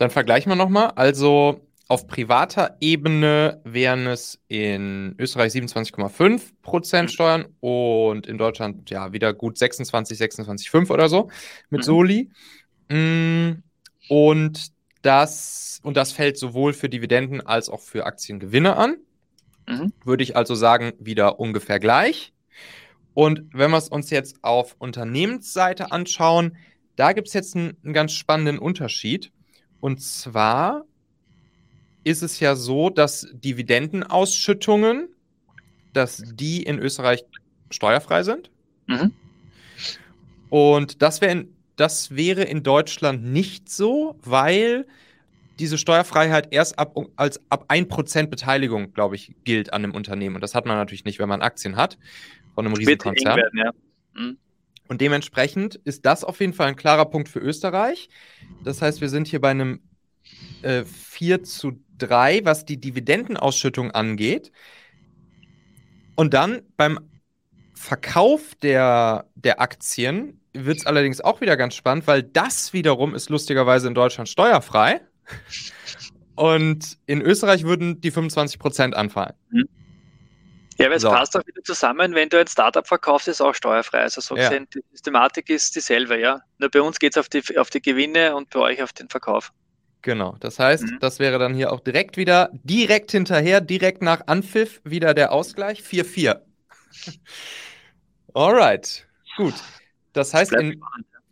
Dann vergleichen wir nochmal. Also auf privater Ebene wären es in Österreich 27,5% Steuern und in Deutschland ja wieder gut 26, 26,5 oder so mit mhm. Soli. Mm, und das, und das fällt sowohl für Dividenden als auch für Aktiengewinne an. Mhm. Würde ich also sagen, wieder ungefähr gleich. Und wenn wir es uns jetzt auf Unternehmensseite anschauen, da gibt es jetzt einen, einen ganz spannenden Unterschied. Und zwar ist es ja so, dass Dividendenausschüttungen, dass die in Österreich steuerfrei sind. Mhm. Und das, wär in, das wäre in Deutschland nicht so, weil diese Steuerfreiheit erst ab, als ab 1% Beteiligung, glaube ich, gilt an einem Unternehmen. Und das hat man natürlich nicht, wenn man Aktien hat von einem Riesenkonzern. Werden, ja. mhm. Und dementsprechend ist das auf jeden Fall ein klarer Punkt für Österreich. Das heißt, wir sind hier bei einem äh, 4 zu 3, was die Dividendenausschüttung angeht. Und dann beim Verkauf der, der Aktien wird es allerdings auch wieder ganz spannend, weil das wiederum ist lustigerweise in Deutschland steuerfrei. Und in Österreich würden die 25% anfallen. Mhm. Ja, aber es so. passt auch wieder zusammen, wenn du ein Startup verkaufst, ist auch steuerfrei. Also so gesehen, ja. die Systematik ist dieselbe, ja. Nur bei uns geht es auf die, auf die Gewinne und bei euch auf den Verkauf. Genau, das heißt, mhm. das wäre dann hier auch direkt wieder, direkt hinterher, direkt nach Anpfiff wieder der Ausgleich, 4-4. Alright, gut. Das heißt, in,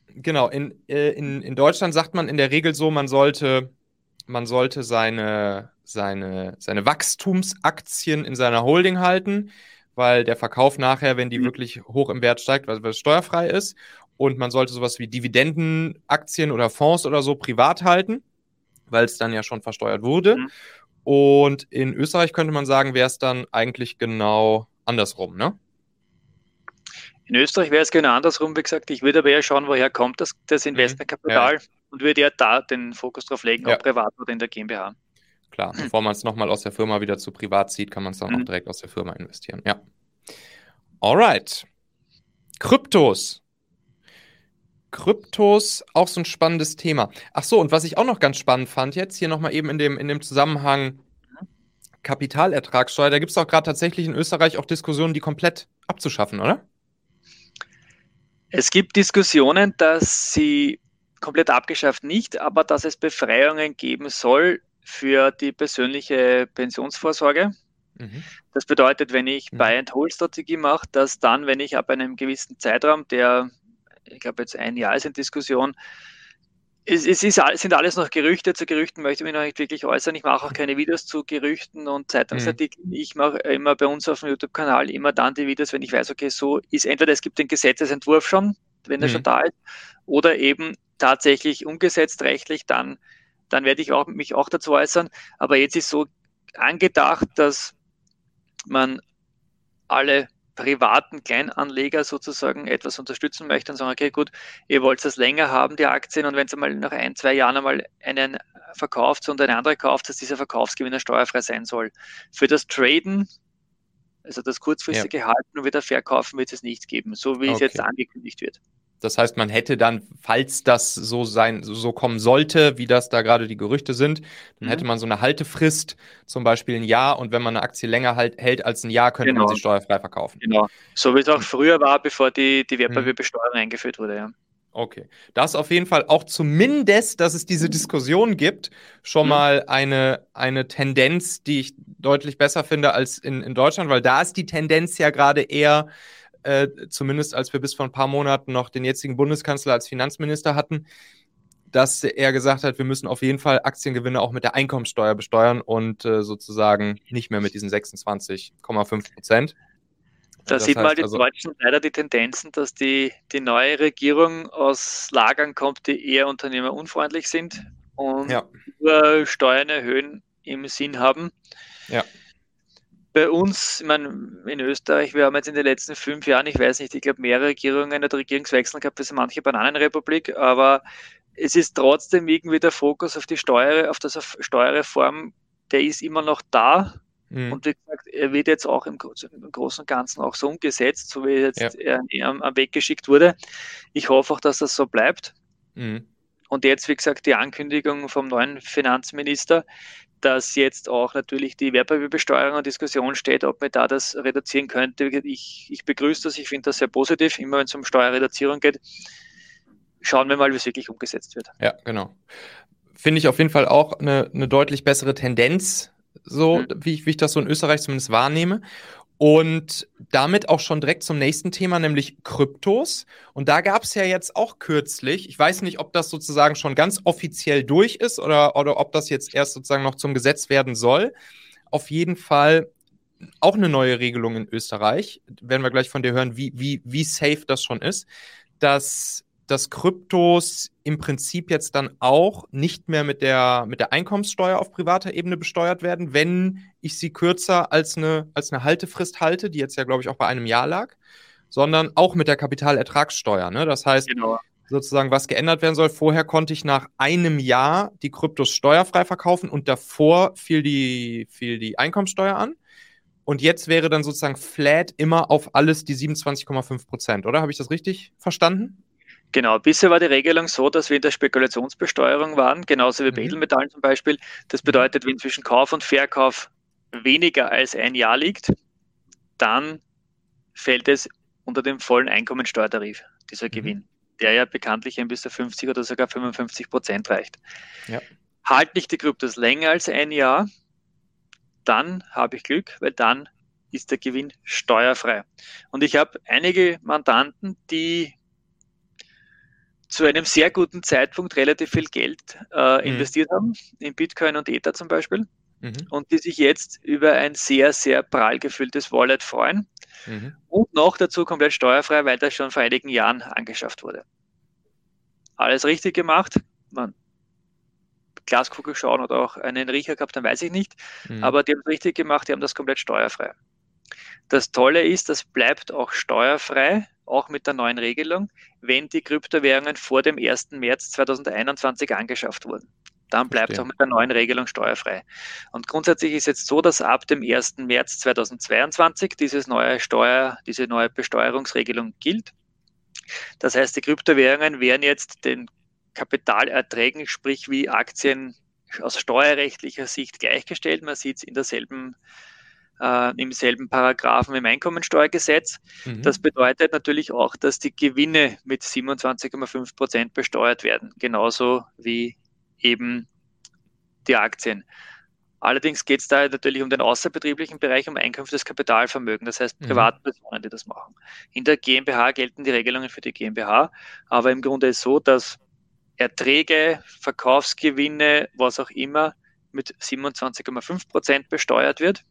genau, in, äh, in, in Deutschland sagt man in der Regel so, man sollte, man sollte seine, seine, seine Wachstumsaktien in seiner Holding halten, weil der Verkauf nachher, wenn die mhm. wirklich hoch im Wert steigt, weil es steuerfrei ist, und man sollte sowas wie Dividendenaktien oder Fonds oder so privat halten weil es dann ja schon versteuert wurde. Mhm. Und in Österreich könnte man sagen, wäre es dann eigentlich genau andersrum, ne? In Österreich wäre es genau andersrum, wie gesagt. Ich würde aber eher schauen, woher kommt das, das mhm. Investmentkapital ja. Und würde ja da den Fokus drauf legen, ja. ob privat oder in der GmbH. Klar, bevor man es nochmal aus der Firma wieder zu privat zieht, kann man es dann mhm. auch direkt aus der Firma investieren. Ja. Alright. Kryptos. Kryptos auch so ein spannendes Thema. Ach so, und was ich auch noch ganz spannend fand jetzt, hier nochmal eben in dem, in dem Zusammenhang Kapitalertragssteuer, da gibt es auch gerade tatsächlich in Österreich auch Diskussionen, die komplett abzuschaffen, oder? Es gibt Diskussionen, dass sie komplett abgeschafft nicht, aber dass es Befreiungen geben soll für die persönliche Pensionsvorsorge. Mhm. Das bedeutet, wenn ich mhm. Buy-and-Hold-Strategie mache, dass dann, wenn ich ab einem gewissen Zeitraum, der ich glaube jetzt ein Jahr ist in Diskussion. Es, es ist, sind alles noch Gerüchte. Zu Gerüchten möchte ich mich noch nicht wirklich äußern. Ich mache auch keine Videos zu Gerüchten und Zeitungsartikeln. Mhm. Ich mache immer bei uns auf dem YouTube-Kanal immer dann die Videos, wenn ich weiß, okay, so ist entweder es gibt den Gesetzesentwurf schon, wenn er mhm. schon da ist, oder eben tatsächlich umgesetzt rechtlich, dann, dann werde ich auch, mich auch dazu äußern. Aber jetzt ist so angedacht, dass man alle privaten Kleinanleger sozusagen etwas unterstützen möchte und sagen, okay, gut, ihr wollt das länger haben, die Aktien, und wenn es einmal nach ein, zwei Jahren einmal einen verkauft und eine andere kauft, dass dieser Verkaufsgewinner steuerfrei sein soll. Für das Traden, also das kurzfristige ja. Halten und wieder Verkaufen wird es nichts geben, so wie okay. es jetzt angekündigt wird. Das heißt, man hätte dann, falls das so sein, so kommen sollte, wie das da gerade die Gerüchte sind, dann mhm. hätte man so eine Haltefrist, zum Beispiel ein Jahr, und wenn man eine Aktie länger halt, hält als ein Jahr, könnte genau. man sie steuerfrei verkaufen. Genau. So wie es auch früher war, bevor die, die Wertpapierbesteuerung mhm. eingeführt wurde, ja. Okay. Das auf jeden Fall auch zumindest, dass es diese Diskussion gibt, schon mhm. mal eine, eine Tendenz, die ich deutlich besser finde als in, in Deutschland, weil da ist die Tendenz ja gerade eher, äh, zumindest als wir bis vor ein paar Monaten noch den jetzigen Bundeskanzler als Finanzminister hatten, dass er gesagt hat, wir müssen auf jeden Fall Aktiengewinne auch mit der Einkommensteuer besteuern und äh, sozusagen nicht mehr mit diesen 26,5 Prozent. Da das sieht man halt in also, Deutschland leider die Tendenzen, dass die, die neue Regierung aus Lagern kommt, die eher unternehmerunfreundlich sind und ja. Steuern erhöhen im Sinn haben. Ja bei uns, ich meine, in Österreich, wir haben jetzt in den letzten fünf Jahren, ich weiß nicht, ich glaube, mehrere Regierungen oder Regierungswechsel gehabt, das manche Bananenrepublik, aber es ist trotzdem irgendwie der Fokus auf die Steuer, auf das Steuerreform, der ist immer noch da. Mhm. Und wie gesagt, er wird jetzt auch im, im, Großen und Ganzen auch so umgesetzt, so wie jetzt ja. er am, am Weg geschickt wurde. Ich hoffe auch, dass das so bleibt. Mhm. Und jetzt, wie gesagt, die Ankündigung vom neuen Finanzminister, dass jetzt auch natürlich die Wertpapierbesteuerung in Diskussion steht, ob man da das reduzieren könnte. Ich, ich begrüße das, ich finde das sehr positiv, immer wenn es um Steuerreduzierung geht. Schauen wir mal, wie es wirklich umgesetzt wird. Ja, genau. Finde ich auf jeden Fall auch eine, eine deutlich bessere Tendenz, so mhm. wie, ich, wie ich das so in Österreich zumindest wahrnehme. Und damit auch schon direkt zum nächsten Thema, nämlich Kryptos. Und da gab es ja jetzt auch kürzlich, ich weiß nicht, ob das sozusagen schon ganz offiziell durch ist oder, oder ob das jetzt erst sozusagen noch zum Gesetz werden soll. Auf jeden Fall auch eine neue Regelung in Österreich. Werden wir gleich von dir hören, wie, wie, wie safe das schon ist, dass dass Kryptos im Prinzip jetzt dann auch nicht mehr mit der, mit der Einkommenssteuer auf privater Ebene besteuert werden, wenn ich sie kürzer als eine, als eine Haltefrist halte, die jetzt ja, glaube ich, auch bei einem Jahr lag, sondern auch mit der Kapitalertragssteuer. Ne? Das heißt, genau. sozusagen, was geändert werden soll, vorher konnte ich nach einem Jahr die Kryptos steuerfrei verkaufen und davor fiel die, fiel die Einkommenssteuer an. Und jetzt wäre dann sozusagen flat immer auf alles die 27,5 Prozent, oder? Habe ich das richtig verstanden? Genau, bisher war die Regelung so, dass wir in der Spekulationsbesteuerung waren, genauso wie bei mhm. Edelmetallen zum Beispiel. Das mhm. bedeutet, wenn zwischen Kauf und Verkauf weniger als ein Jahr liegt, dann fällt es unter dem vollen Einkommensteuertarif, dieser mhm. Gewinn, der ja bekanntlich ein bis zu 50 oder sogar 55 Prozent reicht. Ja. Halt nicht die Kryptos länger als ein Jahr, dann habe ich Glück, weil dann ist der Gewinn steuerfrei. Und ich habe einige Mandanten, die zu einem sehr guten Zeitpunkt relativ viel Geld äh, mhm. investiert mhm. haben, in Bitcoin und Ether zum Beispiel, mhm. und die sich jetzt über ein sehr, sehr prall gefülltes Wallet freuen mhm. und noch dazu komplett steuerfrei, weil das schon vor einigen Jahren angeschafft wurde. Alles richtig gemacht. Man, Glaskugel schauen oder auch einen Riecher gehabt, dann weiß ich nicht. Mhm. Aber die haben es richtig gemacht, die haben das komplett steuerfrei. Das Tolle ist, das bleibt auch steuerfrei auch mit der neuen Regelung, wenn die Kryptowährungen vor dem 1. März 2021 angeschafft wurden. Dann bleibt es auch mit der neuen Regelung steuerfrei. Und grundsätzlich ist jetzt so, dass ab dem 1. März 2022 dieses neue Steuer, diese neue Besteuerungsregelung gilt. Das heißt, die Kryptowährungen werden jetzt den Kapitalerträgen, sprich wie Aktien aus steuerrechtlicher Sicht gleichgestellt. Man sieht es in derselben äh, im selben Paragraphen im Einkommensteuergesetz. Mhm. Das bedeutet natürlich auch, dass die Gewinne mit 27,5 Prozent besteuert werden, genauso wie eben die Aktien. Allerdings geht es da natürlich um den außerbetrieblichen Bereich, um Einkünfte des Kapitalvermögens, das heißt mhm. Privatpersonen, die das machen. In der GmbH gelten die Regelungen für die GmbH, aber im Grunde ist es so, dass Erträge, Verkaufsgewinne, was auch immer, mit 27,5 Prozent besteuert wird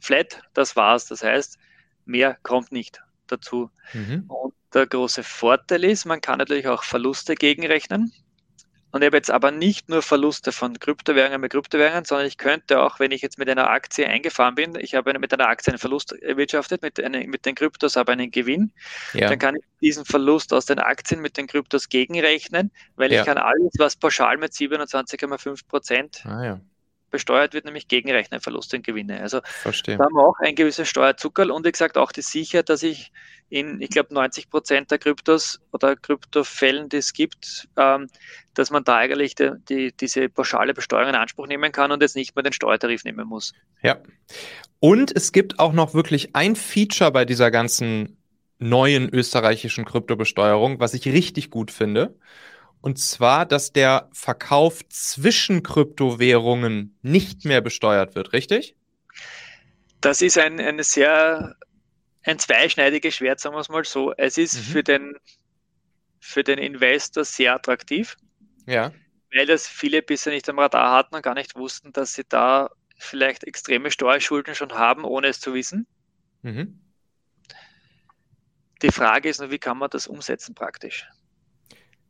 flat, das war's. Das heißt, mehr kommt nicht dazu. Mhm. Und der große Vorteil ist, man kann natürlich auch Verluste gegenrechnen. Und ich habe jetzt aber nicht nur Verluste von Kryptowährungen mit Kryptowährungen, sondern ich könnte auch, wenn ich jetzt mit einer Aktie eingefahren bin, ich habe mit einer Aktie einen Verlust erwirtschaftet, mit, eine, mit den Kryptos aber einen Gewinn, ja. dann kann ich diesen Verlust aus den Aktien mit den Kryptos gegenrechnen, weil ja. ich kann alles, was pauschal mit 27,5 Prozent ah, ja besteuert wird, nämlich gegenrechnen Verluste und Gewinne. Also Verstehe. da haben wir auch ein gewisses Steuerzuckerl und wie gesagt auch die Sicherheit, dass ich in, ich glaube, 90 Prozent der Kryptos oder Kryptofällen, die es gibt, ähm, dass man da eigentlich die, die, diese pauschale Besteuerung in Anspruch nehmen kann und jetzt nicht mehr den Steuertarif nehmen muss. Ja. Und es gibt auch noch wirklich ein Feature bei dieser ganzen neuen österreichischen Kryptobesteuerung, was ich richtig gut finde. Und zwar, dass der Verkauf zwischen Kryptowährungen nicht mehr besteuert wird, richtig? Das ist ein, ein sehr ein zweischneidiges Schwert, sagen wir es mal so. Es ist mhm. für, den, für den Investor sehr attraktiv, ja. weil das viele bisher nicht am Radar hatten und gar nicht wussten, dass sie da vielleicht extreme Steuerschulden schon haben, ohne es zu wissen. Mhm. Die Frage ist nur, wie kann man das umsetzen praktisch?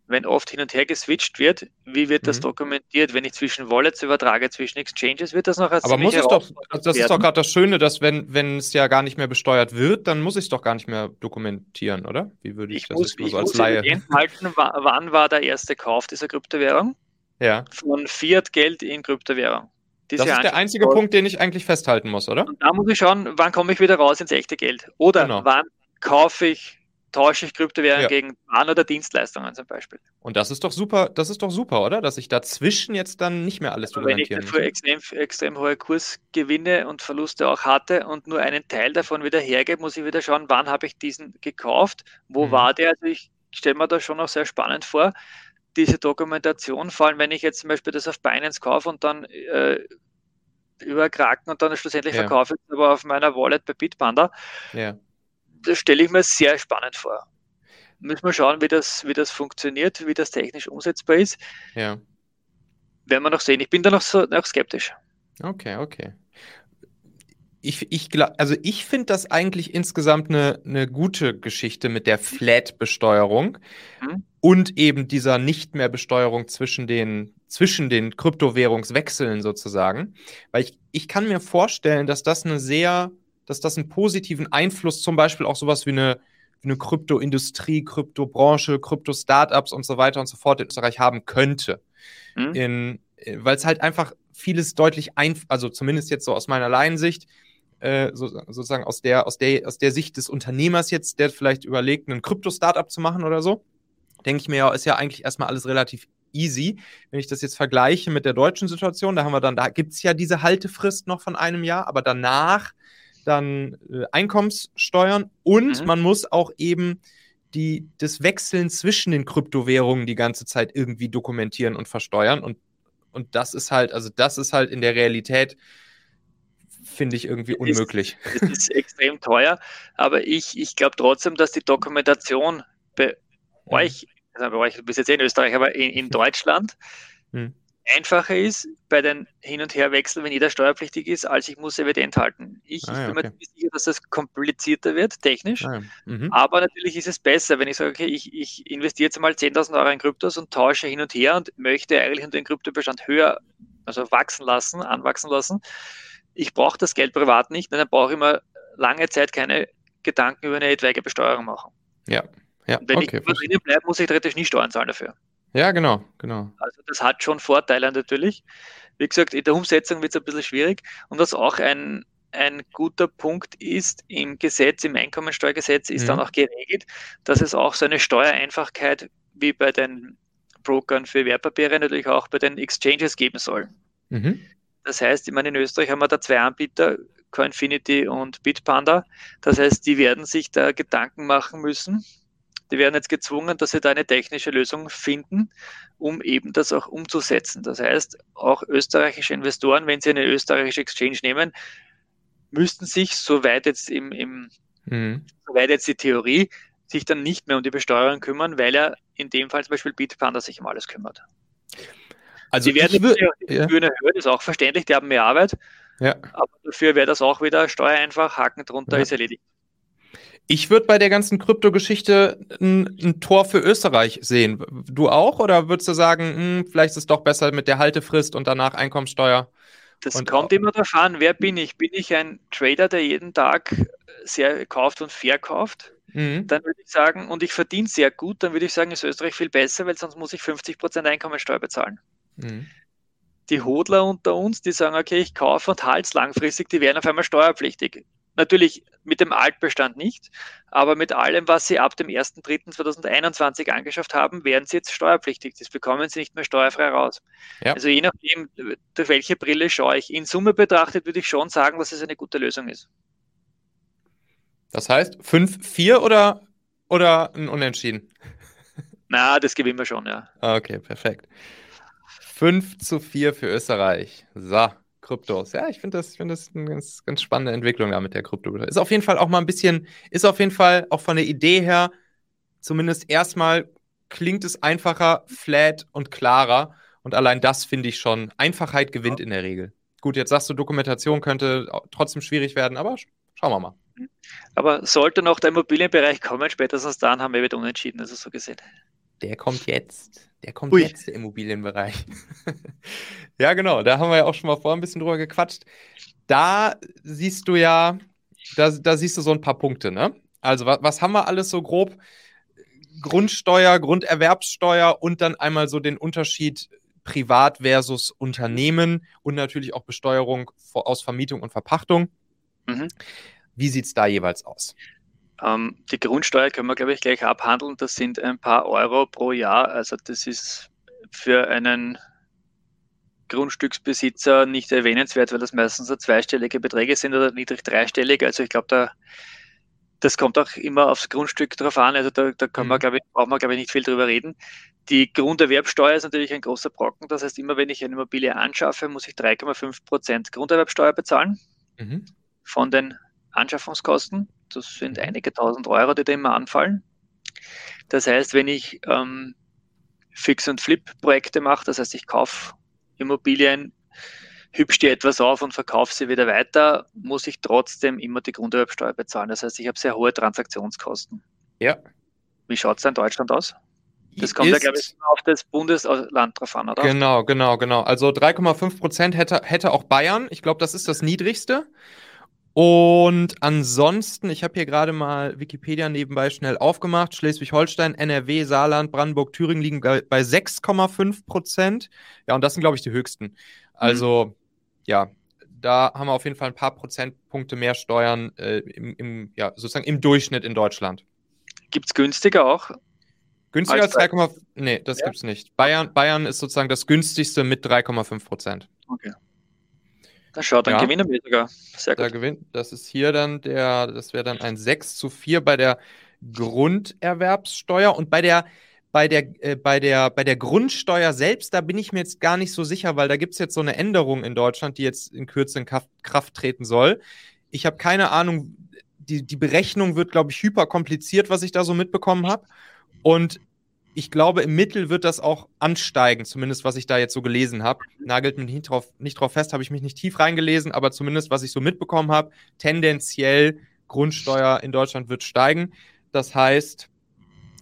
Wenn oft hin und her geswitcht wird, wie wird das mhm. dokumentiert? Wenn ich zwischen Wallets übertrage, zwischen Exchanges, wird das noch als Aber muss es doch, das ist doch gerade das Schöne, dass wenn, wenn es ja gar nicht mehr besteuert wird, dann muss ich es doch gar nicht mehr dokumentieren, oder? Wie würde ich, ich das muss, ich so als muss Laie? Halten, wann war der erste Kauf dieser Kryptowährung? Ja. Von Fiat-Geld in Kryptowährung. Diese das ist der einzige Punkt, den ich eigentlich festhalten muss, oder? Und da muss ich schauen, wann komme ich wieder raus ins echte Geld? Oder genau. wann kaufe ich tausche ich Kryptowährungen ja. gegen Waren oder Dienstleistungen zum Beispiel. Und das ist doch super, das ist doch super, oder? Dass ich dazwischen jetzt dann nicht mehr alles also Wenn ich dafür extrem, extrem hohe Kursgewinne und Verluste auch hatte und nur einen Teil davon wieder hergebe, muss ich wieder schauen, wann habe ich diesen gekauft, wo mhm. war der? Also ich stelle mir das schon auch sehr spannend vor, diese Dokumentation, vor allem wenn ich jetzt zum Beispiel das auf Binance kaufe und dann äh, über Kraken und dann schlussendlich ja. verkaufe ich es aber auf meiner Wallet bei Bitpanda. Ja. Das stelle ich mir sehr spannend vor. Müssen wir schauen, wie das, wie das funktioniert, wie das technisch umsetzbar ist. Ja. Werden wir noch sehen. Ich bin da noch, so, noch skeptisch. Okay, okay. Ich, ich also ich finde das eigentlich insgesamt eine, eine gute Geschichte mit der Flat-Besteuerung mhm. und eben dieser nicht mehr Besteuerung zwischen den zwischen den Kryptowährungswechseln sozusagen. Weil ich, ich kann mir vorstellen, dass das eine sehr, dass das einen positiven Einfluss zum Beispiel auch sowas wie eine, wie eine Kryptoindustrie, Kryptobranche, Krypto-Startups und so weiter und so fort in Österreich haben könnte. Mhm. Weil es halt einfach vieles deutlich ein, also zumindest jetzt so aus meiner Laiensicht, äh, so, sozusagen aus der, aus, der, aus der Sicht des Unternehmers jetzt, der vielleicht überlegt, ein Krypto-Startup zu machen oder so, denke ich mir ja, ist ja eigentlich erstmal alles relativ easy. Wenn ich das jetzt vergleiche mit der deutschen Situation, da haben wir dann, da gibt es ja diese Haltefrist noch von einem Jahr, aber danach dann äh, Einkommenssteuern und mhm. man muss auch eben die, das Wechseln zwischen den Kryptowährungen die ganze Zeit irgendwie dokumentieren und versteuern. Und, und das ist halt, also das ist halt in der Realität, finde ich irgendwie unmöglich. Es ist, ist, extrem teuer, aber ich, ich glaube trotzdem, dass die Dokumentation bei mhm. euch also bei euch, du bist jetzt eh in Österreich, aber in, in Deutschland hm. Einfacher ist bei den Hin- und Herwechseln, wenn jeder steuerpflichtig ist, als ich muss Evident halten. Ich, ah, ja, bin okay. mir sicher, dass das komplizierter wird, technisch. Ah, ja. mhm. Aber natürlich ist es besser, wenn ich sage, okay, ich, ich investiere jetzt mal 10.000 Euro in Kryptos und tausche hin und her und möchte eigentlich den Kryptobestand höher, also wachsen lassen, anwachsen lassen. Ich brauche das Geld privat nicht, dann brauche ich mir lange Zeit keine Gedanken über eine etwaige Besteuerung machen. Ja, ja, Wenn okay, ich drinnen bleibe, muss ich theoretisch nicht Steuern zahlen dafür. Ja, genau, genau. Also das hat schon Vorteile natürlich. Wie gesagt, in der Umsetzung wird es ein bisschen schwierig. Und was auch ein, ein guter Punkt ist im Gesetz, im Einkommensteuergesetz, ist mhm. dann auch geregelt, dass es auch so eine Steuereinfachkeit wie bei den Brokern für Wertpapiere natürlich auch bei den Exchanges geben soll. Mhm. Das heißt, ich meine, in Österreich haben wir da zwei Anbieter, Coinfinity und Bitpanda. Das heißt, die werden sich da Gedanken machen müssen, die werden jetzt gezwungen, dass sie da eine technische Lösung finden, um eben das auch umzusetzen. Das heißt, auch österreichische Investoren, wenn sie eine österreichische Exchange nehmen, müssten sich, soweit jetzt im, im mhm. soweit jetzt die Theorie, sich dann nicht mehr um die Besteuerung kümmern, weil er in dem Fall zum Beispiel Bitpanda sich um alles kümmert. Also die werden die ja. Gebühren erhöhen, ist auch verständlich, die haben mehr Arbeit. Ja. Aber dafür wäre das auch wieder steuereinfach, Haken drunter ja. ist erledigt. Ich würde bei der ganzen Krypto-Geschichte ein, ein, Tor für Österreich sehen. Du auch? Oder würdest du sagen, mh, hm, vielleicht ist es doch besser mit der Haltefrist und danach Einkommensteuer? Das und kommt immer darauf an, wer bin ich? Bin ich ein Trader, der jeden Tag sehr kauft und verkauft? Mhm. Dann würde ich sagen, und ich verdiene sehr gut, dann würde ich sagen, ist Österreich viel besser, weil sonst muss ich 50% Einkommensteuer bezahlen. Mhm. Die Hodler unter uns, die sagen, okay, ich kaufe und halte es langfristig, die werden auf einmal steuerpflichtig. Natürlich mit dem Altbestand nicht, aber mit allem, was Sie ab dem 1.3.2021 angeschafft haben, werden Sie jetzt steuerpflichtig. Das bekommen Sie nicht mehr steuerfrei raus. Ja. Also je nachdem, durch welche Brille schaue ich. In Summe betrachtet würde ich schon sagen, dass es eine gute Lösung ist. Das heißt 5-4 oder, oder ein Unentschieden? Na, das gewinnen wir schon, ja. Okay, perfekt. 5 zu 4 für Österreich. So. Kryptos. Ja, ich finde das, find das eine ganz, ganz spannende Entwicklung da mit der Krypto. Ist auf jeden Fall auch mal ein bisschen, ist auf jeden Fall auch von der Idee her, zumindest erstmal klingt es einfacher, flat und klarer. Und allein das finde ich schon. Einfachheit gewinnt in der Regel. Gut, jetzt sagst du, Dokumentation könnte trotzdem schwierig werden, aber schauen wir mal. Aber sollte noch der Immobilienbereich kommen, spätestens dann haben wir wieder unentschieden, also so gesehen. Der kommt jetzt. Der kommt Ui. jetzt, der Immobilienbereich. ja, genau. Da haben wir ja auch schon mal vorher ein bisschen drüber gequatscht. Da siehst du ja, da, da siehst du so ein paar Punkte, ne? Also, was, was haben wir alles so grob? Grundsteuer, Grunderwerbssteuer und dann einmal so den Unterschied Privat versus Unternehmen und natürlich auch Besteuerung aus Vermietung und Verpachtung. Mhm. Wie sieht es da jeweils aus? Ähm, die Grundsteuer können wir, glaube ich, gleich abhandeln. Das sind ein paar Euro pro Jahr. Also das ist für einen Grundstücksbesitzer nicht erwähnenswert, weil das meistens so zweistellige Beträge sind oder niedrig dreistellig. Also ich glaube, da das kommt auch immer aufs Grundstück drauf an. Also da, da kann man, mhm. glaube ich, braucht man, glaube ich, nicht viel drüber reden. Die Grunderwerbsteuer ist natürlich ein großer Brocken. Das heißt, immer wenn ich eine Immobilie anschaffe, muss ich 3,5 Prozent Grunderwerbsteuer bezahlen mhm. von den Anschaffungskosten. Das sind mhm. einige tausend Euro, die da immer anfallen. Das heißt, wenn ich ähm, Fix- und Flip-Projekte mache, das heißt, ich kaufe Immobilien, hübsch die etwas auf und verkaufe sie wieder weiter, muss ich trotzdem immer die Grunderwerbsteuer bezahlen. Das heißt, ich habe sehr hohe Transaktionskosten. Ja. Wie schaut es in Deutschland aus? Das kommt ja, glaube ich, auf das Bundesland drauf an, oder? Genau, genau, genau. Also 3,5 Prozent hätte, hätte auch Bayern. Ich glaube, das ist das niedrigste. Und ansonsten, ich habe hier gerade mal Wikipedia nebenbei schnell aufgemacht. Schleswig-Holstein, NRW, Saarland, Brandenburg, Thüringen liegen bei 6,5 Prozent. Ja, und das sind, glaube ich, die höchsten. Also, mhm. ja, da haben wir auf jeden Fall ein paar Prozentpunkte mehr Steuern äh, im, im, ja, sozusagen im Durchschnitt in Deutschland. Gibt es günstiger auch? Günstiger als 3,5%? Nee, das ja? gibt es nicht. Bayern, Bayern ist sozusagen das günstigste mit 3,5 Prozent. Okay. Da schaut, dann ja. gewinnen wir sogar. Sehr gut. Da gewinnt, das ist hier dann der, das wäre dann ein 6 zu 4 bei der Grunderwerbssteuer und bei der, bei der, äh, bei der, bei der Grundsteuer selbst, da bin ich mir jetzt gar nicht so sicher, weil da gibt es jetzt so eine Änderung in Deutschland, die jetzt in Kürze in Kraft, Kraft treten soll. Ich habe keine Ahnung, die, die Berechnung wird, glaube ich, hyper kompliziert, was ich da so mitbekommen habe. Und ich glaube, im Mittel wird das auch ansteigen, zumindest was ich da jetzt so gelesen habe. Nagelt mich nicht drauf, nicht drauf fest, habe ich mich nicht tief reingelesen, aber zumindest was ich so mitbekommen habe, tendenziell Grundsteuer in Deutschland wird steigen. Das heißt,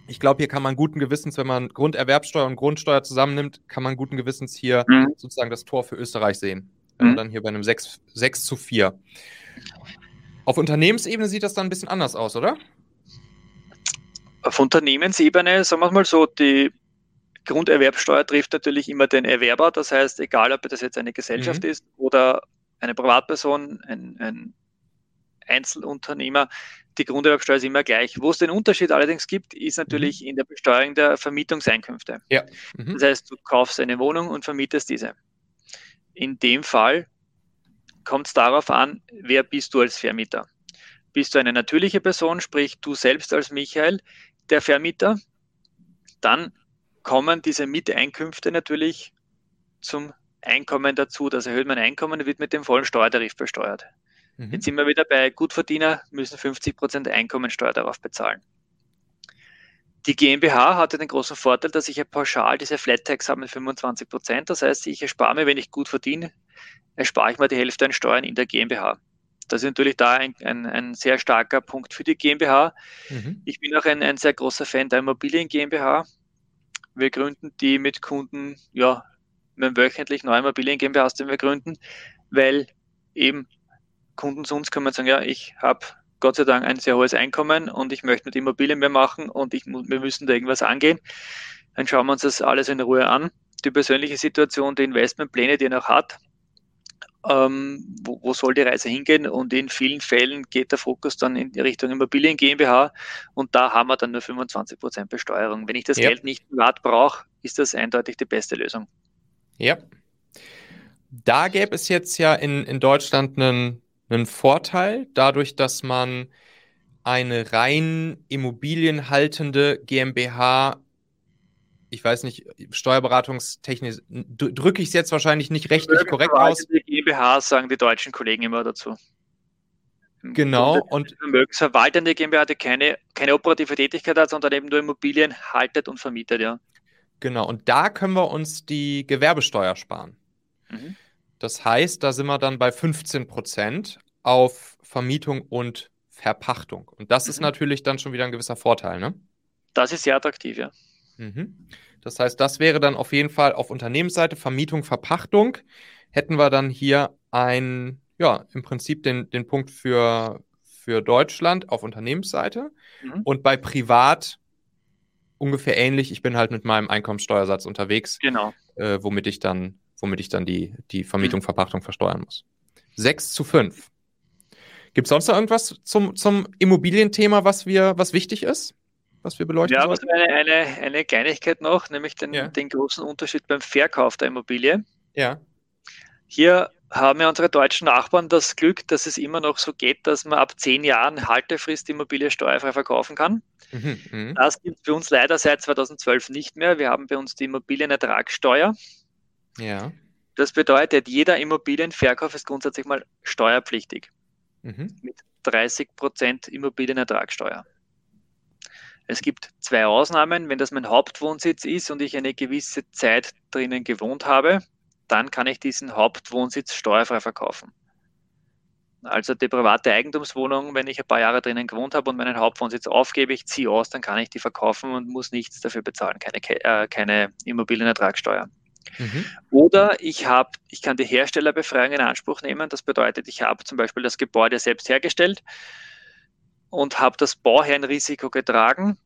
ich glaube, hier kann man guten Gewissens, wenn man Grunderwerbsteuer und Grundsteuer zusammennimmt, kann man guten Gewissens hier mhm. sozusagen das Tor für Österreich sehen. Mhm. dann hier bei einem 6, 6 zu 4. Auf Unternehmensebene sieht das dann ein bisschen anders aus, oder? Auf Unternehmensebene, sagen wir mal so, die Grunderwerbsteuer trifft natürlich immer den Erwerber. Das heißt, egal ob das jetzt eine Gesellschaft mhm. ist oder eine Privatperson, ein, ein Einzelunternehmer, die Grunderwerbsteuer ist immer gleich. Wo es den Unterschied allerdings gibt, ist natürlich mhm. in der Besteuerung der Vermietungseinkünfte. Ja. Mhm. Das heißt, du kaufst eine Wohnung und vermietest diese. In dem Fall kommt es darauf an, wer bist du als Vermieter. Bist du eine natürliche Person, sprich du selbst als Michael, der Vermieter, dann kommen diese Mieteinkünfte natürlich zum Einkommen dazu. Das erhöht mein Einkommen, wird mit dem vollen Steuertarif besteuert. Mhm. Jetzt sind wir wieder bei Gutverdiener, müssen 50 Prozent Einkommensteuer darauf bezahlen. Die GmbH hatte den großen Vorteil, dass ich ja pauschal diese Flat Tax habe mit 25 Prozent. Das heißt, ich erspare mir, wenn ich gut verdiene, erspare ich mir die Hälfte an Steuern in der GmbH. Das ist natürlich da ein, ein, ein sehr starker Punkt für die GmbH. Mhm. Ich bin auch ein, ein sehr großer Fan der Immobilien GmbH. Wir gründen die mit Kunden, ja, mit wöchentlich neue Immobilien GmbH, aus denen wir gründen, weil eben Kunden zu uns kommen und sagen, ja, ich habe Gott sei Dank ein sehr hohes Einkommen und ich möchte mit Immobilien mehr machen und ich, wir müssen da irgendwas angehen. Dann schauen wir uns das alles in Ruhe an. Die persönliche Situation, die Investmentpläne, die er noch hat, ähm, wo, wo, soll die Reise hingehen? Und in vielen Fällen geht der Fokus dann in Richtung Immobilien GmbH und da haben wir dann nur 25 Prozent Besteuerung. Wenn ich das ja. Geld nicht privat brauche, ist das eindeutig die beste Lösung. Ja. Da gäbe es jetzt ja in, in Deutschland einen, einen Vorteil, dadurch, dass man eine rein immobilienhaltende GmbH ich weiß nicht, steuerberatungstechnisch drücke ich es jetzt wahrscheinlich nicht rechtlich korrekt aus. Die GmbH sagen die deutschen Kollegen immer dazu. Genau. Und verwaltende GmbH, die keine, keine operative Tätigkeit hat, sondern eben nur Immobilien haltet und vermietet, ja. Genau. Und da können wir uns die Gewerbesteuer sparen. Mhm. Das heißt, da sind wir dann bei 15 Prozent auf Vermietung und Verpachtung. Und das mhm. ist natürlich dann schon wieder ein gewisser Vorteil, ne? Das ist sehr attraktiv, ja. Mhm. Das heißt, das wäre dann auf jeden Fall auf Unternehmensseite Vermietung, Verpachtung. Hätten wir dann hier ein, ja, im Prinzip den, den Punkt für, für Deutschland auf Unternehmensseite. Mhm. Und bei Privat ungefähr ähnlich. Ich bin halt mit meinem Einkommenssteuersatz unterwegs, genau. äh, womit ich dann, womit ich dann die, die Vermietung, mhm. Verpachtung versteuern muss. 6 zu 5. Gibt es sonst noch irgendwas zum, zum Immobilienthema, was wir, was wichtig ist? Was wir beleuchten Ja, sollten? eine, eine, eine Kleinigkeit noch, nämlich den, ja. den großen Unterschied beim Verkauf der Immobilie. Ja. Hier haben ja unsere deutschen Nachbarn das Glück, dass es immer noch so geht, dass man ab zehn Jahren Haltefrist Immobilie steuerfrei verkaufen kann. Mhm, mh. Das gibt es bei uns leider seit 2012 nicht mehr. Wir haben bei uns die Immobilienertragssteuer. Ja. Das bedeutet, jeder Immobilienverkauf ist grundsätzlich mal steuerpflichtig. Mhm. Mit 30 Prozent Immobilienertragssteuer. Es gibt zwei Ausnahmen. Wenn das mein Hauptwohnsitz ist und ich eine gewisse Zeit drinnen gewohnt habe, dann kann ich diesen Hauptwohnsitz steuerfrei verkaufen. Also die private Eigentumswohnung, wenn ich ein paar Jahre drinnen gewohnt habe und meinen Hauptwohnsitz aufgebe, ich ziehe aus, dann kann ich die verkaufen und muss nichts dafür bezahlen, keine, äh, keine Immobilienertragssteuer. Mhm. Oder ich habe, ich kann die Herstellerbefreiung in Anspruch nehmen. Das bedeutet, ich habe zum Beispiel das Gebäude selbst hergestellt und habe das Bauherrenrisiko getragen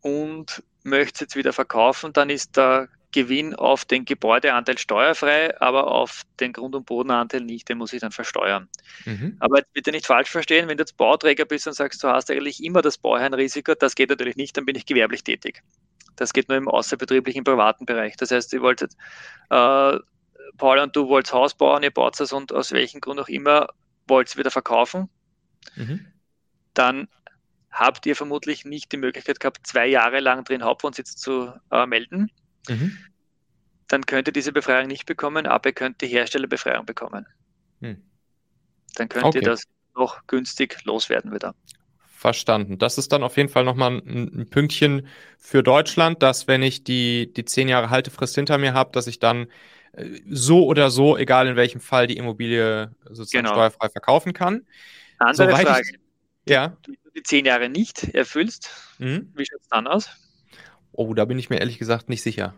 und möchte es jetzt wieder verkaufen, dann ist der Gewinn auf den Gebäudeanteil steuerfrei, aber auf den Grund- und Bodenanteil nicht, den muss ich dann versteuern. Mhm. Aber jetzt bitte nicht falsch verstehen, wenn du jetzt Bauträger bist und sagst, du hast eigentlich immer das Bauherrenrisiko, das geht natürlich nicht, dann bin ich gewerblich tätig. Das geht nur im außerbetrieblichen privaten Bereich. Das heißt, ihr wolltet, äh, Paul und du wollt Haus bauen, ihr baut es und aus welchem Grund auch immer wollt es wieder verkaufen. Mhm. Dann habt ihr vermutlich nicht die Möglichkeit gehabt, zwei Jahre lang drin Hauptwohnsitz zu äh, melden. Mhm. Dann könnt ihr diese Befreiung nicht bekommen, aber ihr könnt die Herstellerbefreiung bekommen. Mhm. Dann könnt okay. ihr das noch günstig loswerden wieder. Verstanden. Das ist dann auf jeden Fall nochmal ein, ein Pünktchen für Deutschland, dass wenn ich die, die zehn Jahre Haltefrist hinter mir habe, dass ich dann äh, so oder so, egal in welchem Fall, die Immobilie sozusagen genau. steuerfrei verkaufen kann. Andere Soweit Frage. Ich, ja. Du die zehn Jahre nicht erfüllst, mhm. wie schaut es dann aus? Oh, da bin ich mir ehrlich gesagt nicht sicher.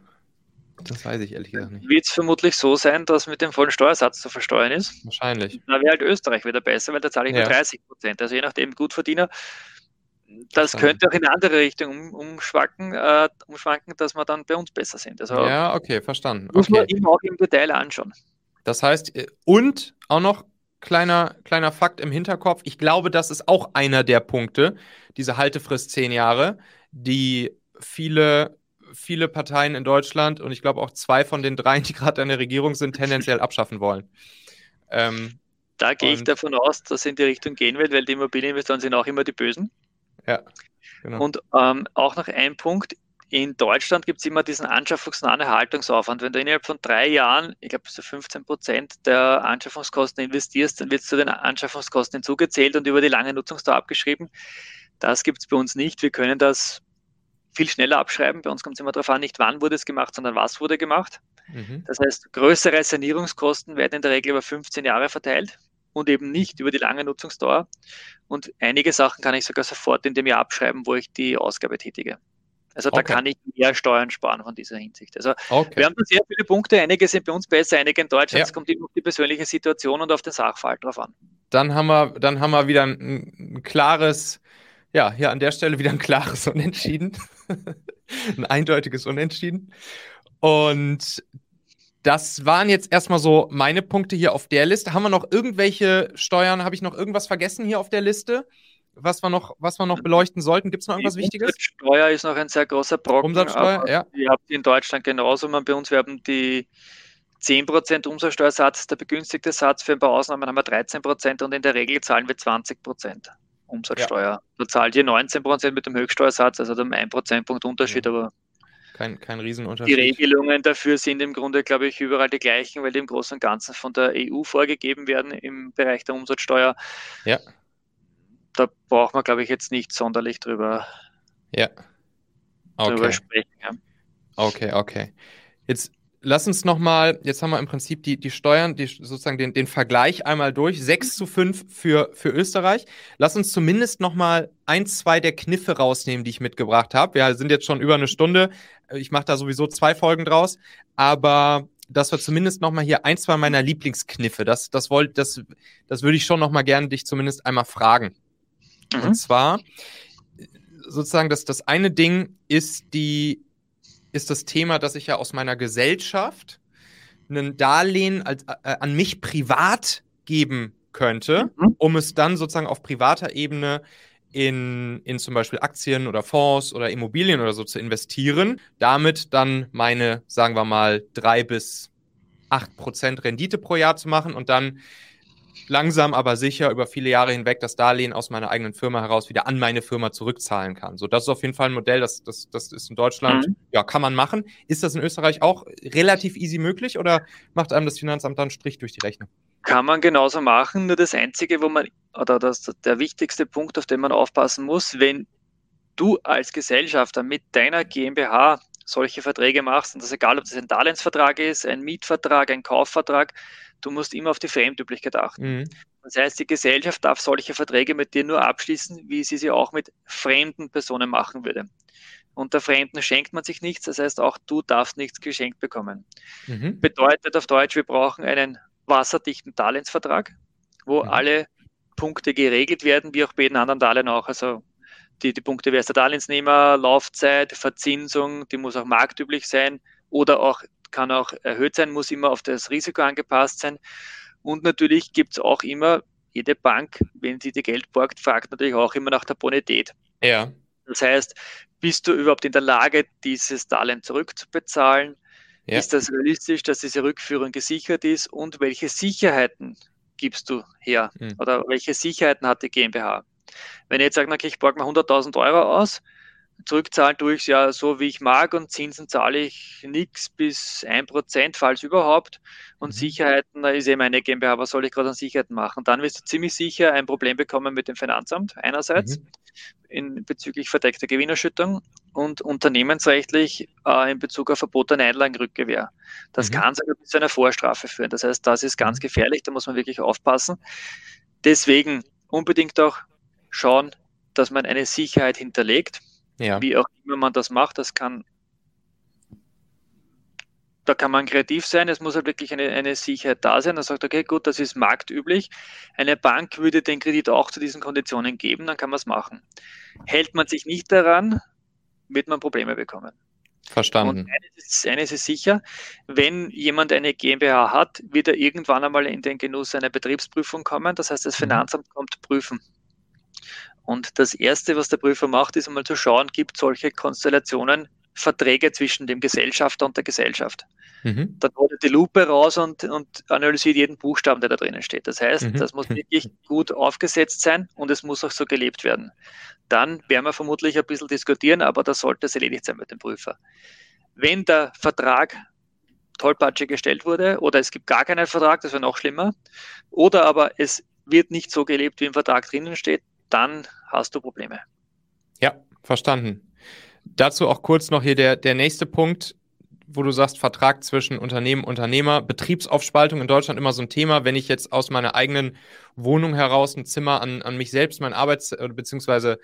Das weiß ich ehrlich gesagt nicht. Wird es vermutlich so sein, dass mit dem vollen Steuersatz zu versteuern ist? Wahrscheinlich. Da wäre halt Österreich wieder besser, weil da zahle ich ja. nur 30 Prozent. Also je nachdem, Gutverdiener. Das könnte auch in eine andere Richtung um, umschwanken, äh, umschwanken, dass wir dann bei uns besser sind. Also ja, okay, verstanden. Muss okay. man immer auch im Detail anschauen. Das heißt, äh, und auch noch kleiner, kleiner Fakt im Hinterkopf, ich glaube, das ist auch einer der Punkte, diese Haltefrist zehn Jahre, die viele viele Parteien in Deutschland und ich glaube auch zwei von den dreien, die gerade an der Regierung sind, tendenziell abschaffen wollen. Ähm, da gehe ich davon aus, dass es in die Richtung gehen wird, weil die Immobilieninvestoren sind auch immer die Bösen. Ja. Genau. Und ähm, auch noch ein Punkt, in Deutschland gibt es immer diesen anschaffungsnahen Erhaltungsaufwand. Wenn du innerhalb von drei Jahren, ich glaube, so 15 Prozent der Anschaffungskosten investierst, dann wird es zu den Anschaffungskosten hinzugezählt und über die lange Nutzungsdauer abgeschrieben. Das gibt es bei uns nicht. Wir können das viel schneller abschreiben. Bei uns kommt es immer darauf an, nicht wann wurde es gemacht, sondern was wurde gemacht. Mhm. Das heißt, größere Sanierungskosten werden in der Regel über 15 Jahre verteilt und eben nicht über die lange Nutzungsdauer. Und einige Sachen kann ich sogar sofort in dem Jahr abschreiben, wo ich die Ausgabe tätige. Also da okay. kann ich mehr Steuern sparen von dieser Hinsicht. Also okay. wir haben da sehr viele Punkte. Einige sind bei uns besser, einige in Deutschland. Es kommt immer auf die persönliche Situation und auf den Sachverhalt drauf an. Dann haben wir, dann haben wir wieder ein, ein klares ja, hier an der Stelle wieder ein klares Unentschieden. ein eindeutiges Unentschieden. Und das waren jetzt erstmal so meine Punkte hier auf der Liste. Haben wir noch irgendwelche Steuern? Habe ich noch irgendwas vergessen hier auf der Liste? Was wir noch, was wir noch beleuchten sollten? Gibt es noch irgendwas die Wichtiges? Umsatzsteuer ist noch ein sehr großer Brocken. Umsatzsteuer, ja. Ihr habt die in Deutschland genauso. Man, bei uns, wir haben die 10% Umsatzsteuersatz, der begünstigte Satz. Für ein paar Ausnahmen haben wir 13% und in der Regel zahlen wir 20%. Umsatzsteuer. Ja. Da zahlt ihr 19% mit dem Höchststeuersatz, also dem 1 Prozentpunkt Unterschied, ja. aber kein, kein Riesenunterschied. Die Regelungen dafür sind im Grunde, glaube ich, überall die gleichen, weil die im Großen und Ganzen von der EU vorgegeben werden im Bereich der Umsatzsteuer. Ja. Da braucht man, glaube ich, jetzt nicht sonderlich drüber, ja. okay. drüber sprechen. Ja. Okay, okay. Jetzt lass uns nochmal, jetzt haben wir im Prinzip die, die Steuern, die, sozusagen den, den Vergleich einmal durch. 6 zu 5 für, für Österreich. Lass uns zumindest nochmal ein, zwei der Kniffe rausnehmen, die ich mitgebracht habe. Wir sind jetzt schon über eine Stunde. Ich mache da sowieso zwei Folgen draus. Aber das war zumindest nochmal hier ein, zwei meiner Lieblingskniffe. Das, das, wollt, das, das würde ich schon nochmal gerne dich zumindest einmal fragen. Mhm. Und zwar, sozusagen, das, das eine Ding ist die ist das Thema, dass ich ja aus meiner Gesellschaft ein Darlehen als, äh, an mich privat geben könnte, mhm. um es dann sozusagen auf privater Ebene in, in zum Beispiel Aktien oder Fonds oder Immobilien oder so zu investieren, damit dann meine, sagen wir mal, drei bis acht Prozent Rendite pro Jahr zu machen und dann langsam aber sicher über viele Jahre hinweg das Darlehen aus meiner eigenen Firma heraus wieder an meine Firma zurückzahlen kann. So, das ist auf jeden Fall ein Modell, das, das, das ist in Deutschland, mhm. ja, kann man machen. Ist das in Österreich auch relativ easy möglich oder macht einem das Finanzamt dann einen Strich durch die Rechnung? Kann man genauso machen, nur das Einzige, wo man, oder das, der wichtigste Punkt, auf den man aufpassen muss, wenn du als Gesellschafter mit deiner GmbH solche Verträge machst, und das ist egal, ob das ein Darlehensvertrag ist, ein Mietvertrag, ein Kaufvertrag, du musst immer auf die Fremdüblichkeit achten. Mhm. Das heißt, die Gesellschaft darf solche Verträge mit dir nur abschließen, wie sie sie auch mit fremden Personen machen würde. Unter Fremden schenkt man sich nichts, das heißt, auch du darfst nichts geschenkt bekommen. Mhm. Bedeutet auf Deutsch, wir brauchen einen wasserdichten Darlehensvertrag, wo mhm. alle Punkte geregelt werden, wie auch bei jedem anderen Darlehen auch. Also die, die Punkte, wer ist der Darlehensnehmer, Laufzeit, Verzinsung, die muss auch marktüblich sein oder auch kann auch erhöht sein, muss immer auf das Risiko angepasst sein. Und natürlich gibt es auch immer, jede Bank, wenn sie dir Geld borgt, fragt natürlich auch immer nach der Bonität. Ja. Das heißt, bist du überhaupt in der Lage, dieses Darlehen zurückzubezahlen? Ja. Ist das realistisch, dass diese Rückführung gesichert ist? Und welche Sicherheiten gibst du her? Mhm. Oder welche Sicherheiten hat die GmbH? Wenn ich jetzt sage, okay, ich borge mal 100.000 Euro aus, zurückzahlen tue ich es ja so, wie ich mag und Zinsen zahle ich nichts bis 1%, falls überhaupt. Und mhm. Sicherheiten, da ist eben eine GmbH, was soll ich gerade an Sicherheiten machen? Dann wirst du ziemlich sicher ein Problem bekommen mit dem Finanzamt einerseits mhm. in bezüglich verdeckter Gewinnerschüttung und unternehmensrechtlich äh, in Bezug auf verbotene Einlagenrückgewähr. Das mhm. kann sogar bis zu einer Vorstrafe führen. Das heißt, das ist ganz mhm. gefährlich, da muss man wirklich aufpassen. Deswegen unbedingt auch schauen, dass man eine Sicherheit hinterlegt ja. Wie auch immer man das macht, das kann, da kann man kreativ sein, es muss halt wirklich eine, eine Sicherheit da sein. Man sagt, okay, gut, das ist marktüblich. Eine Bank würde den Kredit auch zu diesen Konditionen geben, dann kann man es machen. Hält man sich nicht daran, wird man Probleme bekommen. Verstanden. Und eines ist, eines ist, sicher, wenn jemand eine GmbH hat, wird er irgendwann einmal in den Genuss einer Betriebsprüfung kommen. Das heißt, das mhm. Finanzamt kommt prüfen. Und das Erste, was der Prüfer macht, ist einmal zu schauen, gibt es solche Konstellationen, Verträge zwischen dem Gesellschafter und der Gesellschaft. Mhm. Dann holt er die Lupe raus und, und, analysiert jeden Buchstaben, der da drinnen steht. Das heißt, mhm. das muss wirklich gut aufgesetzt sein und es muss auch so gelebt werden. Dann werden wir vermutlich ein bisschen diskutieren, aber das sollte es erledigt sein mit dem Prüfer. Wenn der Vertrag tollpatschig gestellt wurde oder es gibt gar keinen Vertrag, das wäre noch schlimmer, oder aber es wird nicht so gelebt, wie im Vertrag drinnen steht, dann hast du Probleme. Ja, verstanden. Dazu auch kurz noch hier der, der nächste Punkt, wo du sagst, Vertrag zwischen Unternehmen und Unternehmer, Betriebsaufspaltung in Deutschland immer so ein Thema. Wenn ich jetzt aus meiner eigenen Wohnung heraus ein Zimmer an, an mich selbst, mein Arbeits- beziehungsweise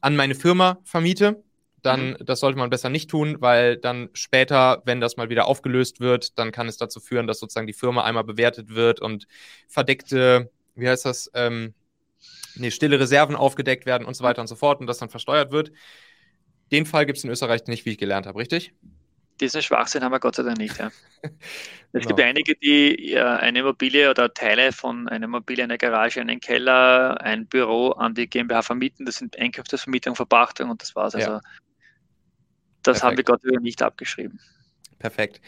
an meine Firma vermiete, dann mhm. das sollte man besser nicht tun, weil dann später, wenn das mal wieder aufgelöst wird, dann kann es dazu führen, dass sozusagen die Firma einmal bewertet wird und verdeckte, wie heißt das, ähm, nee, stille Reserven aufgedeckt werden und so weiter und so fort und das dann versteuert wird. Den Fall gibt es in Österreich nicht, wie ich gelernt habe, richtig? Diesen Schwachsinn haben wir Gott sei Dank nicht. Ja. Es genau. gibt einige, die ja, eine Immobilie oder Teile von einer Immobilie, eine Garage, einen Keller, ein Büro an die GmbH vermieten. Das sind Einkünftesvermietung, Verpachtung und das war's. Also ja. das Perfekt. haben wir Gott sei Dank nicht abgeschrieben. Perfekt.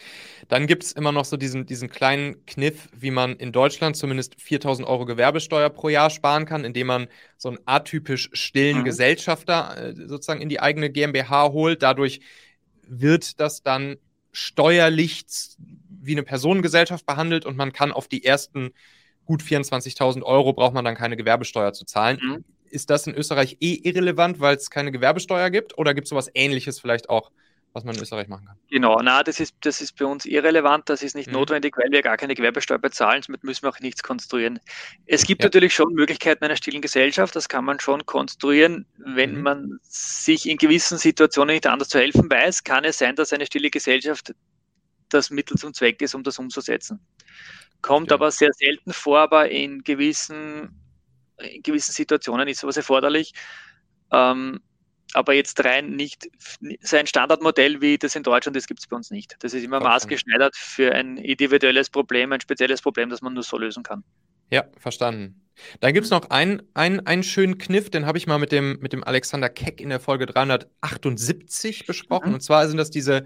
Dann gibt es immer noch so diesen, diesen kleinen Kniff, wie man in Deutschland zumindest 4000 Euro Gewerbesteuer pro Jahr sparen kann, indem man so einen atypisch stillen mhm. Gesellschafter äh, sozusagen in die eigene GmbH holt. Dadurch wird das dann steuerlich wie eine Personengesellschaft behandelt und man kann auf die ersten gut 24.000 Euro braucht man dann keine Gewerbesteuer zu zahlen. Mhm. Ist das in Österreich eh irrelevant, weil es keine Gewerbesteuer gibt? Oder gibt es sowas Ähnliches vielleicht auch was man in Österreich machen kann. Genau, na, das ist, das ist bei uns irrelevant, das ist nicht mhm. notwendig, weil wir gar keine Gewerbesteuer bezahlen, somit müssen wir auch nichts konstruieren. Es gibt ja. natürlich schon Möglichkeiten einer stillen Gesellschaft, das kann man schon konstruieren, wenn mhm. man sich in gewissen Situationen nicht anders zu helfen weiß, kann es sein, dass eine stille Gesellschaft das Mittel zum Zweck ist, um das umzusetzen. Kommt ja. aber sehr selten vor, aber in gewissen, in gewissen Situationen ist sowas erforderlich. Ähm, aber jetzt rein nicht sein Standardmodell wie das in Deutschland, das gibt es bei uns nicht. Das ist immer okay. maßgeschneidert für ein individuelles Problem, ein spezielles Problem, das man nur so lösen kann. Ja, verstanden. Dann gibt es noch einen, einen, einen schönen Kniff, den habe ich mal mit dem, mit dem Alexander Keck in der Folge 378 besprochen. Mhm. Und zwar sind das diese,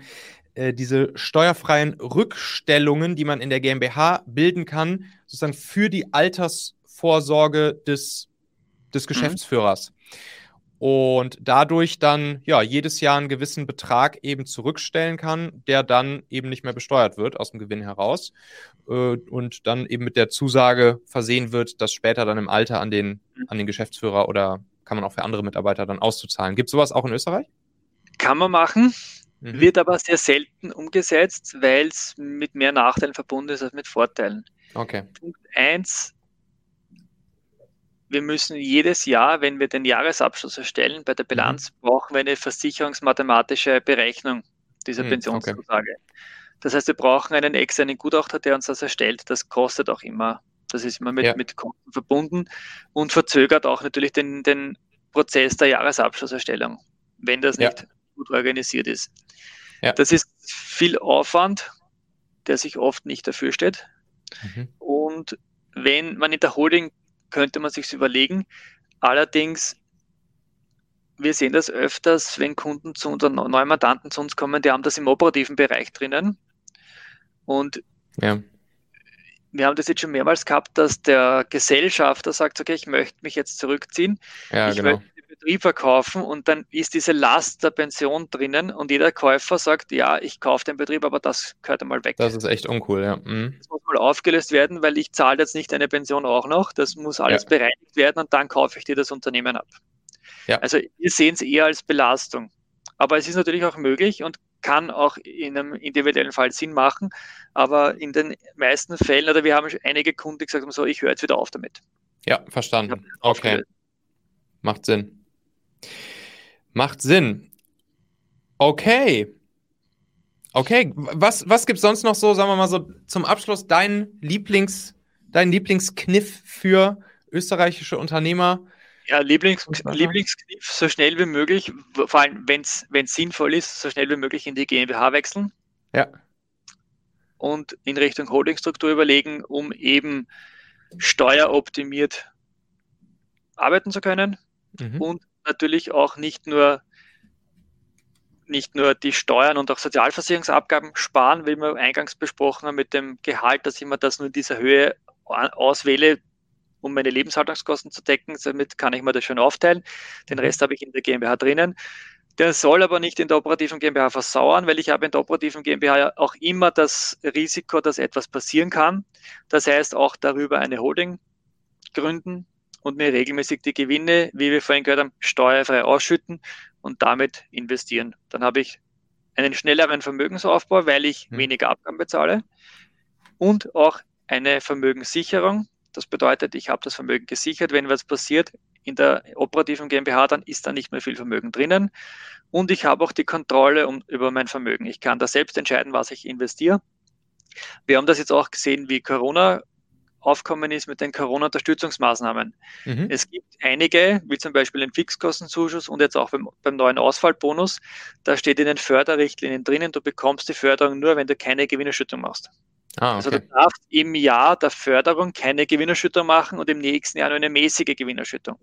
äh, diese steuerfreien Rückstellungen, die man in der GmbH bilden kann, sozusagen für die Altersvorsorge des, des mhm. Geschäftsführers. Mhm und dadurch dann ja jedes Jahr einen gewissen Betrag eben zurückstellen kann, der dann eben nicht mehr besteuert wird aus dem Gewinn heraus äh, und dann eben mit der Zusage versehen wird, das später dann im Alter an den, an den Geschäftsführer oder kann man auch für andere Mitarbeiter dann auszuzahlen. Gibt es sowas auch in Österreich? Kann man machen, mhm. wird aber sehr selten umgesetzt, weil es mit mehr Nachteilen verbunden ist als mit Vorteilen. Okay. Punkt 1, wir müssen jedes Jahr, wenn wir den Jahresabschluss erstellen, bei der Bilanz mhm. brauchen wir eine versicherungsmathematische Berechnung dieser mhm, Pensionszusage. Okay. Das heißt, wir brauchen einen externen Gutachter, der uns das erstellt. Das kostet auch immer. Das ist immer mit, ja. mit Kosten verbunden und verzögert auch natürlich den, den Prozess der Jahresabschlusserstellung, wenn das ja. nicht gut organisiert ist. Ja. Das ist viel Aufwand, der sich oft nicht dafür steht. Mhm. Und wenn man in der Holding könnte man sich überlegen. Allerdings, wir sehen das öfters, wenn Kunden zu unseren neuen Mandanten zu uns kommen, die haben das im operativen Bereich drinnen. Und ja. wir haben das jetzt schon mehrmals gehabt, dass der Gesellschafter sagt, okay, ich möchte mich jetzt zurückziehen. Ja, ich genau. möchte Betrieb verkaufen und dann ist diese Last der Pension drinnen und jeder Käufer sagt, ja, ich kaufe den Betrieb, aber das gehört einmal weg. Das ist echt uncool, ja. Mhm. Das muss mal aufgelöst werden, weil ich zahle jetzt nicht eine Pension auch noch, das muss alles ja. bereinigt werden und dann kaufe ich dir das Unternehmen ab. Ja. Also wir sehen es eher als Belastung. Aber es ist natürlich auch möglich und kann auch in einem individuellen Fall Sinn machen. Aber in den meisten Fällen, oder wir haben einige Kunden, die gesagt haben, so, ich höre jetzt wieder auf damit. Ja, verstanden. Okay. Macht Sinn. Macht Sinn. Okay. Okay, was, was gibt es sonst noch so, sagen wir mal so, zum Abschluss dein Lieblings, dein Lieblingskniff für österreichische Unternehmer? Ja, Lieblings, Lieblingskniff, so schnell wie möglich, vor allem wenn es sinnvoll ist, so schnell wie möglich in die GmbH wechseln. Ja. Und in Richtung Holdingstruktur überlegen, um eben steueroptimiert arbeiten zu können mhm. und natürlich auch nicht nur nicht nur die Steuern und auch Sozialversicherungsabgaben sparen, wie wir eingangs besprochen haben mit dem Gehalt, dass ich mir das nur in dieser Höhe auswähle, um meine Lebenshaltungskosten zu decken. Damit kann ich mir das schon aufteilen. Den Rest habe ich in der GmbH drinnen. Der soll aber nicht in der operativen GmbH versauern, weil ich habe in der operativen GmbH auch immer das Risiko, dass etwas passieren kann. Das heißt, auch darüber eine Holding gründen, und mir regelmäßig die Gewinne, wie wir vorhin gehört haben, steuerfrei ausschütten und damit investieren. Dann habe ich einen schnelleren Vermögensaufbau, weil ich mhm. weniger Abgaben bezahle und auch eine Vermögenssicherung. Das bedeutet, ich habe das Vermögen gesichert. Wenn was passiert in der operativen GmbH, dann ist da nicht mehr viel Vermögen drinnen. Und ich habe auch die Kontrolle um, über mein Vermögen. Ich kann da selbst entscheiden, was ich investiere. Wir haben das jetzt auch gesehen, wie Corona aufkommen ist mit den Corona-Unterstützungsmaßnahmen. Mhm. Es gibt einige, wie zum Beispiel den Fixkostenzuschuss und jetzt auch beim, beim, neuen Ausfallbonus, da steht in den Förderrichtlinien drinnen, du bekommst die Förderung nur, wenn du keine Gewinnerschüttung machst. Ah, okay. Also du darfst im Jahr der Förderung keine Gewinnerschüttung machen und im nächsten Jahr nur eine mäßige Gewinnerschüttung.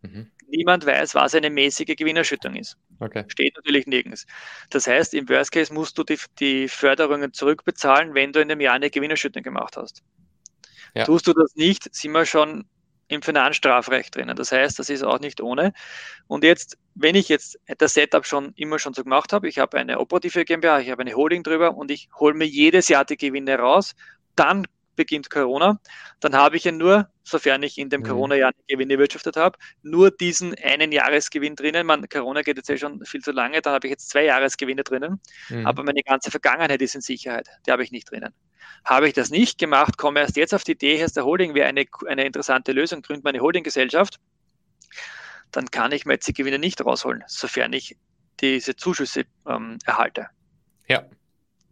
Mhm. Niemand weiß, was eine mäßige Gewinnerschüttung ist. Okay. Steht natürlich nirgends. Das heißt, im Worst Case musst du die, die Förderungen zurückbezahlen, wenn du in dem Jahr eine Gewinnerschüttung gemacht hast. Ja. Tust du das nicht, sind wir schon im Finanzstrafrecht drinnen. Das heißt, das ist auch nicht ohne. Und jetzt, wenn ich jetzt das Setup schon immer schon so gemacht habe, ich habe eine operative GmbH, ich habe eine Holding drüber und ich hole mir jedes Jahr die Gewinne raus, dann beginnt Corona, dann habe ich ja nur, sofern ich in dem mhm. Corona-Jahr einen Gewinn erwirtschaftet habe, nur diesen einen Jahresgewinn drinnen. Man, Corona geht jetzt ja schon viel zu lange, dann habe ich jetzt zwei Jahresgewinne drinnen, mhm. aber meine ganze Vergangenheit ist in Sicherheit, die habe ich nicht drinnen. Habe ich das nicht gemacht, komme erst jetzt auf die Idee, hier ist der Holding wäre eine, eine interessante Lösung, gründe meine Holdinggesellschaft, dann kann ich mir jetzt die Gewinne nicht rausholen, sofern ich diese Zuschüsse ähm, erhalte. Ja.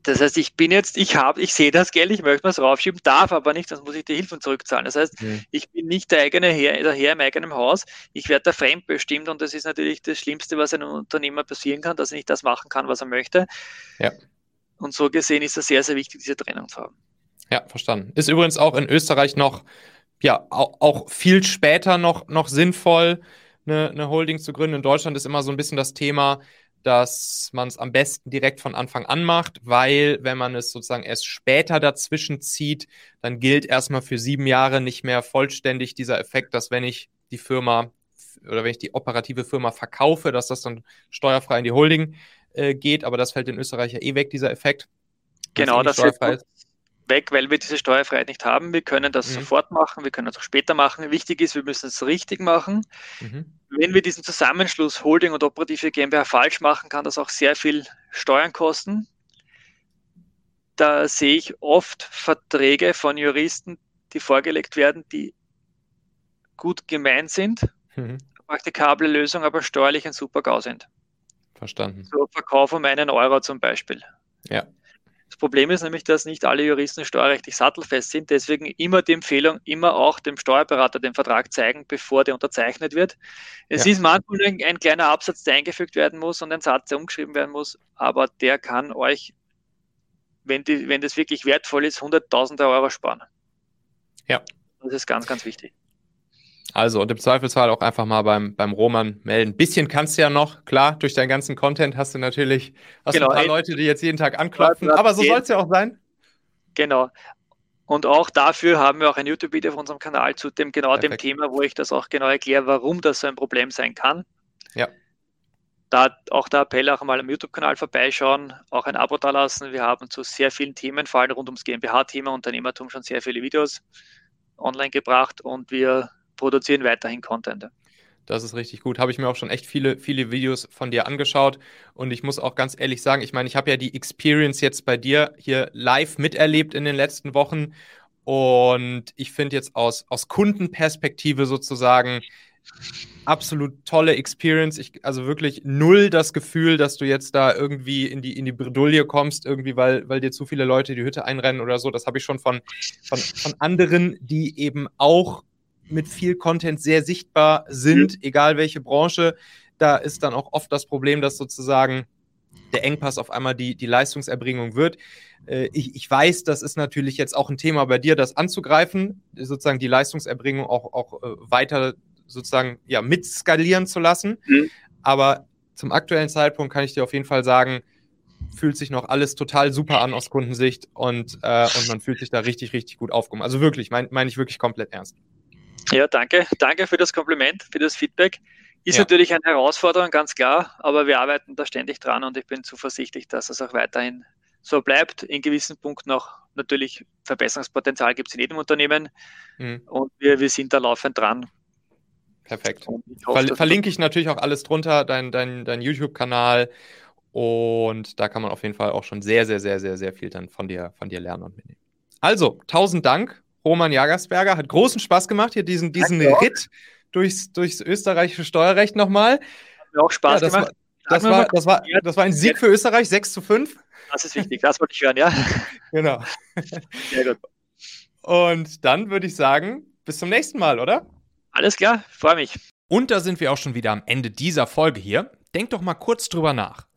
Das heißt, ich bin jetzt, ich habe, ich sehe das Geld, ich möchte es raufschieben, darf aber nicht, sonst muss ich die Hilfen zurückzahlen. Das heißt, mhm. ich bin nicht der eigene Herr, der Herr im eigenen Haus, ich werde da fremdbestimmt und das ist natürlich das Schlimmste, was einem Unternehmer passieren kann, dass er nicht das machen kann, was er möchte. Ja. Und so gesehen ist es sehr, sehr wichtig, diese Trennung zu haben. Ja, verstanden. Ist übrigens auch in Österreich noch ja auch, viel später noch, noch sinnvoll, eine, eine Holding zu gründen. In Deutschland ist immer so ein bisschen das Thema, dass man es am besten direkt von Anfang an macht, weil wenn man es sozusagen erst später dazwischen zieht, dann gilt erstmal für sieben Jahre nicht mehr vollständig dieser Effekt, dass wenn ich die Firma oder wenn ich die operative Firma verkaufe, dass das dann steuerfrei in die Holding äh, geht, aber das fällt in Österreich ja eh weg, dieser Effekt. Genau, das fällt weg, weil wir diese Steuerfreiheit nicht haben. Wir können das mhm. sofort machen, wir können das auch später machen. Wichtig ist, wir müssen es richtig machen. Mhm. Wenn wir diesen Zusammenschluss Holding und operative GmbH falsch machen, kann das auch sehr viel Steuern kosten. Da sehe ich oft Verträge von Juristen, die vorgelegt werden, die gut gemeint sind, mhm. praktikable Lösung, aber steuerlich ein super GAU sind. Verstanden. So Verkauf um einen Euro zum Beispiel. Ja. Das Problem ist nämlich, dass nicht alle Juristen steuerrechtlich sattelfest sind. Deswegen immer die Empfehlung, immer auch dem Steuerberater den Vertrag zeigen, bevor der unterzeichnet wird. Es ja. ist manchmal ein, ein, kleiner Absatz, der eingefügt werden muss und ein Satz, der umgeschrieben werden muss, aber der kann euch, wenn, die, wenn das wirklich wertvoll ist, hunderttausende Euro sparen. Ja. Das ist ganz, ganz wichtig. Also und im Zweifelsfall auch einfach mal beim, beim Roman melden. Bisschen kannst du ja noch, klar, durch deinen ganzen Content hast du natürlich hast genau, ein paar Leute, die jetzt jeden Tag anklopfen, aber so soll es ja auch sein. Genau. Und auch dafür haben wir auch ein YouTube-Video auf unserem Kanal zu dem genau Perfekt. dem Thema, wo ich das auch genau erkläre, warum das so ein Problem sein kann. Ja. Da auch der Appell auch mal am YouTube-Kanal vorbeischauen, auch ein Abo dalassen. Wir haben zu sehr vielen Themen, vor allem rund ums GmbH-Thema, Unternehmertum schon sehr viele Videos online gebracht und wir produzieren weiterhin Content. Das ist richtig gut. Habe ich mir auch schon echt viele, viele Videos von dir angeschaut. Und ich muss auch ganz ehrlich sagen, ich meine, ich habe ja die Experience jetzt bei dir hier live miterlebt in den letzten Wochen. Und ich finde jetzt aus, aus Kundenperspektive sozusagen absolut tolle Experience. Ich, also wirklich null das Gefühl, dass du jetzt da irgendwie in die, in die Bredouille kommst, irgendwie, weil, weil dir zu viele Leute die Hütte einrennen oder so. Das habe ich schon von, von, von anderen, die eben auch mit viel Content sehr sichtbar sind, mhm. egal welche Branche. Da ist dann auch oft das Problem, dass sozusagen der Engpass auf einmal die, die Leistungserbringung wird. Äh, ich, ich weiß, das ist natürlich jetzt auch ein Thema bei dir, das anzugreifen, sozusagen die Leistungserbringung auch, auch äh, weiter sozusagen ja, mitskalieren zu lassen. Mhm. Aber zum aktuellen Zeitpunkt kann ich dir auf jeden Fall sagen, fühlt sich noch alles total super an aus Kundensicht und, äh, und man fühlt sich da richtig, richtig gut aufgehoben. Also wirklich, meine mein ich wirklich komplett ernst. Ja, danke. Danke für das Kompliment, für das Feedback. Ist ja. natürlich eine Herausforderung, ganz klar, aber wir arbeiten da ständig dran und ich bin zuversichtlich, dass es auch weiterhin so bleibt. In gewissen Punkten auch natürlich Verbesserungspotenzial gibt es in jedem Unternehmen mhm. und wir, wir sind da laufend dran. Perfekt. Hoffe, Ver verlinke ich natürlich auch alles drunter, dein, dein, dein YouTube-Kanal und da kann man auf jeden Fall auch schon sehr, sehr, sehr, sehr, sehr viel dann von dir, von dir lernen und mitnehmen. Also, tausend Dank Roman Jagersberger. Hat großen Spaß gemacht, hier diesen, diesen Ritt durchs, durchs österreichische Steuerrecht nochmal. Hat mir auch Spaß ja, das gemacht. War, das, war, das, war, das war ein Sieg für Österreich, 6 zu 5. Das ist wichtig, das wollte ich hören, ja. Genau. Sehr gut. Und dann würde ich sagen, bis zum nächsten Mal, oder? Alles klar, freue mich. Und da sind wir auch schon wieder am Ende dieser Folge hier. Denk doch mal kurz drüber nach.